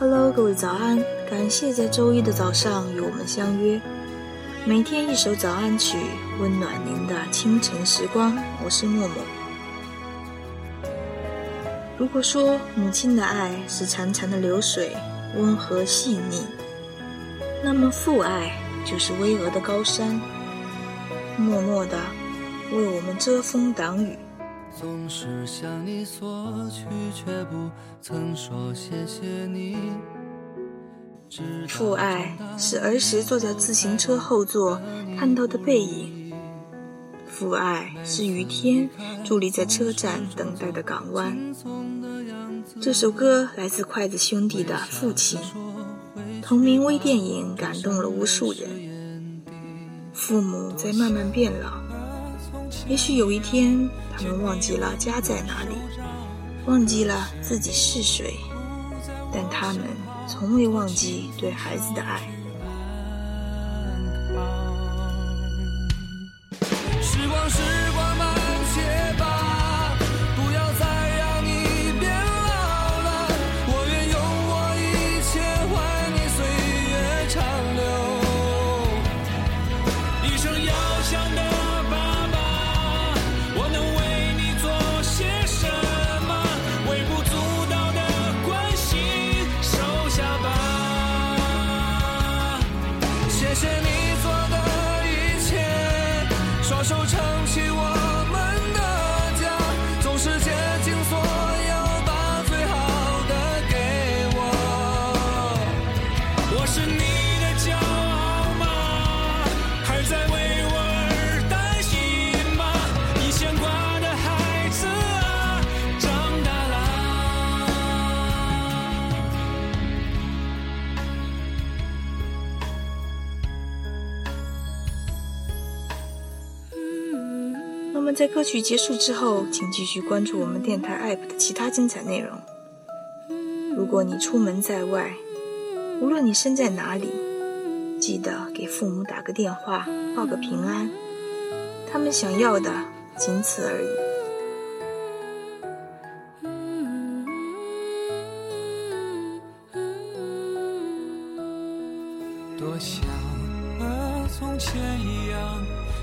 Hello，各位早安！感谢在周一的早上与我们相约，每天一首早安曲，温暖您的清晨时光。我是默默。如果说母亲的爱是潺潺的流水，温和细腻，那么父爱就是巍峨的高山，默默的为我们遮风挡雨。总是向你索取，却不曾说谢谢你。父爱是儿时坐在自行车后座看到的背影，父爱是雨天伫立在车站等待的港湾。这首歌来自筷子兄弟的《父亲》，同名微电影感动了无数人。父母在慢慢变老。也许有一天，他们忘记了家在哪里，忘记了自己是谁，但他们从未忘记对孩子的爱。在歌曲结束之后，请继续关注我们电台 APP 的其他精彩内容。如果你出门在外，无论你身在哪里，记得给父母打个电话，报个平安。他们想要的仅此而已。多想和从前一样，